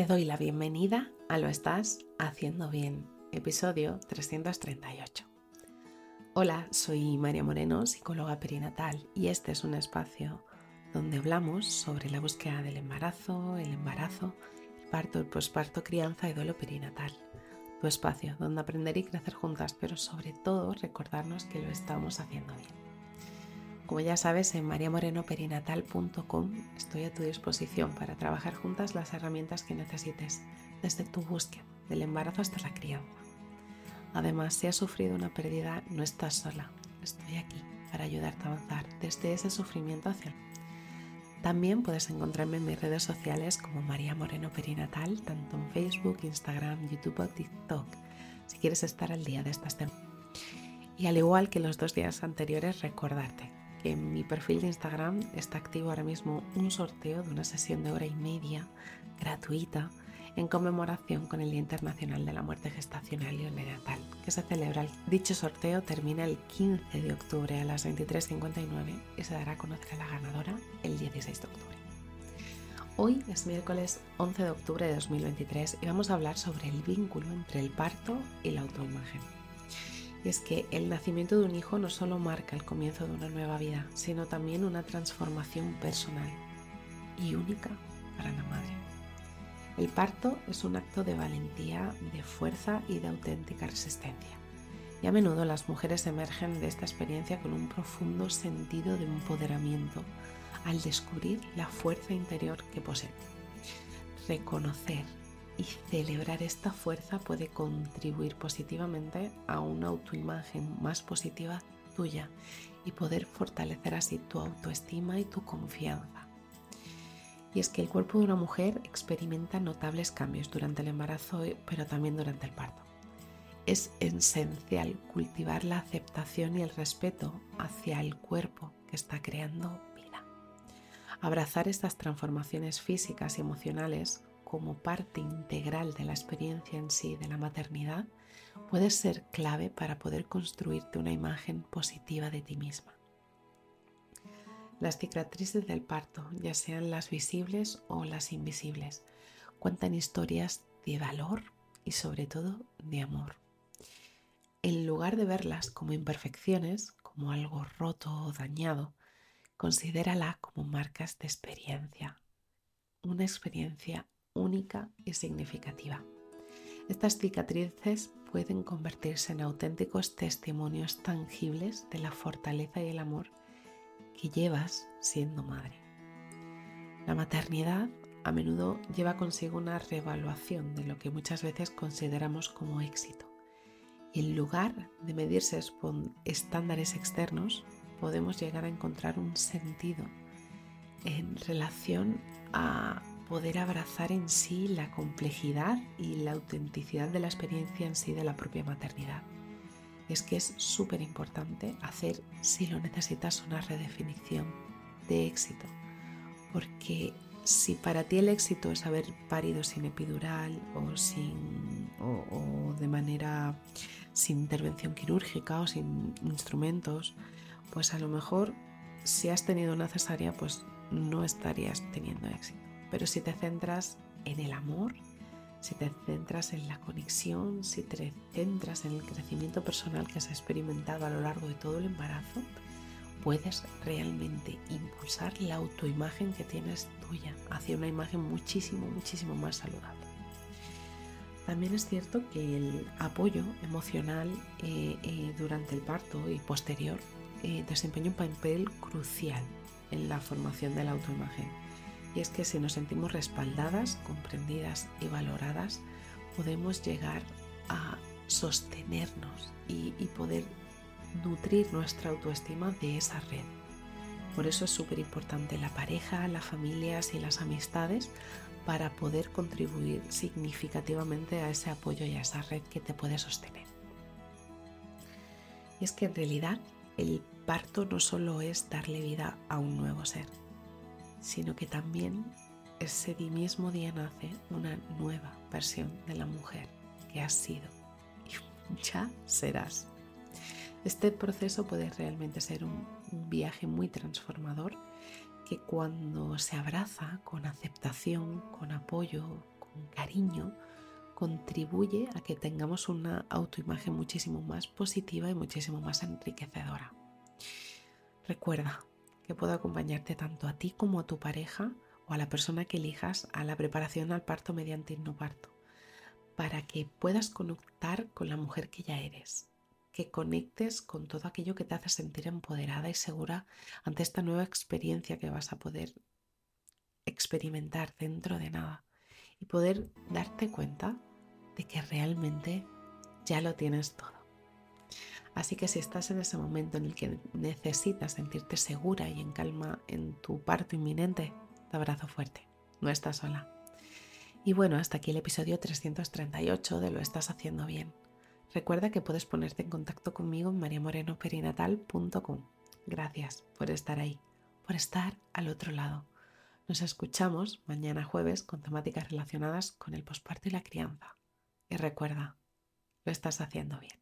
Te doy la bienvenida a Lo Estás Haciendo Bien, episodio 338. Hola, soy María Moreno, psicóloga perinatal, y este es un espacio donde hablamos sobre la búsqueda del embarazo, el embarazo, el parto, el posparto, crianza y duelo perinatal. Tu espacio donde aprender y crecer juntas, pero sobre todo recordarnos que lo estamos haciendo bien. Como ya sabes, en mariamorenoperinatal.com estoy a tu disposición para trabajar juntas las herramientas que necesites, desde tu búsqueda, del embarazo hasta la crianza. Además, si has sufrido una pérdida, no estás sola. Estoy aquí para ayudarte a avanzar desde ese sufrimiento hacia el también puedes encontrarme en mis redes sociales como María Moreno Perinatal, tanto en Facebook, Instagram, YouTube o TikTok, si quieres estar al día de estas temas. Y al igual que los dos días anteriores, recordarte en mi perfil de Instagram está activo ahora mismo un sorteo de una sesión de hora y media gratuita en conmemoración con el Día Internacional de la Muerte Gestacional y Neonatal, que se celebra. Dicho sorteo termina el 15 de octubre a las 23.59 y se dará a conocer a la ganadora el 16 de octubre. Hoy es miércoles 11 de octubre de 2023 y vamos a hablar sobre el vínculo entre el parto y la autoimagen. Y es que el nacimiento de un hijo no solo marca el comienzo de una nueva vida, sino también una transformación personal y única para la madre. El parto es un acto de valentía, de fuerza y de auténtica resistencia. Y a menudo las mujeres emergen de esta experiencia con un profundo sentido de empoderamiento al descubrir la fuerza interior que poseen. Reconocer y celebrar esta fuerza puede contribuir positivamente a una autoimagen más positiva tuya y poder fortalecer así tu autoestima y tu confianza. Y es que el cuerpo de una mujer experimenta notables cambios durante el embarazo, pero también durante el parto. Es esencial cultivar la aceptación y el respeto hacia el cuerpo que está creando vida. Abrazar estas transformaciones físicas y emocionales como parte integral de la experiencia en sí de la maternidad puede ser clave para poder construirte una imagen positiva de ti misma. Las cicatrices del parto, ya sean las visibles o las invisibles, cuentan historias de valor y sobre todo de amor. En lugar de verlas como imperfecciones, como algo roto o dañado, considérala como marcas de experiencia, una experiencia única y significativa. Estas cicatrices pueden convertirse en auténticos testimonios tangibles de la fortaleza y el amor que llevas siendo madre. La maternidad a menudo lleva consigo una reevaluación de lo que muchas veces consideramos como éxito. En lugar de medirse estándares externos, podemos llegar a encontrar un sentido en relación a poder abrazar en sí la complejidad y la autenticidad de la experiencia en sí de la propia maternidad. Es que es súper importante hacer, si lo necesitas, una redefinición de éxito. Porque si para ti el éxito es haber parido sin epidural o, sin, o de manera sin intervención quirúrgica o sin instrumentos, pues a lo mejor si has tenido una cesárea, pues no estarías teniendo éxito. Pero si te centras en el amor, si te centras en la conexión, si te centras en el crecimiento personal que has experimentado a lo largo de todo el embarazo, puedes realmente impulsar la autoimagen que tienes tuya hacia una imagen muchísimo, muchísimo más saludable. También es cierto que el apoyo emocional eh, eh, durante el parto y posterior eh, desempeña un papel crucial en la formación de la autoimagen y es que si nos sentimos respaldadas, comprendidas y valoradas, podemos llegar a sostenernos y, poder nutrir nuestra autoestima de esa red. Por eso es súper importante la pareja, las familias y las amistades para poder contribuir significativamente a ese apoyo y a esa red que te puede sostener. Y es que en realidad el parto no solo es darle vida a un nuevo ser, sino que también ese mismo día nace una nueva versión de la mujer que has sido y ya serás. Este proceso puede realmente ser un, un viaje muy transformador que cuando se abraza con aceptación, con apoyo, con cariño, contribuye a que tengamos una autoimagen muchísimo más positiva y muchísimo más enriquecedora. Recuerda que puedo acompañarte tanto a ti como a tu pareja o a la persona que elijas a la preparación al parto mediante parto para que puedas conectar con la mujer que ya eres, que conectes con todo aquello que te hace sentir empoderada y segura ante esta nueva experiencia que vas a poder experimentar dentro de nada y poder darte cuenta de que realmente ya lo tienes todo. Así que si estás en ese momento en el que necesitas sentirte segura y en calma en tu parto inminente, te abrazo fuerte. No estás sola. Y bueno, hasta aquí el episodio 338 de Lo estás haciendo bien. Recuerda que puedes ponerte en contacto conmigo en mariamorenoperinatal.com. Gracias por estar ahí, por estar al otro lado. Nos escuchamos mañana jueves con temáticas relacionadas con el posparto y la crianza. Y recuerda, lo estás haciendo bien.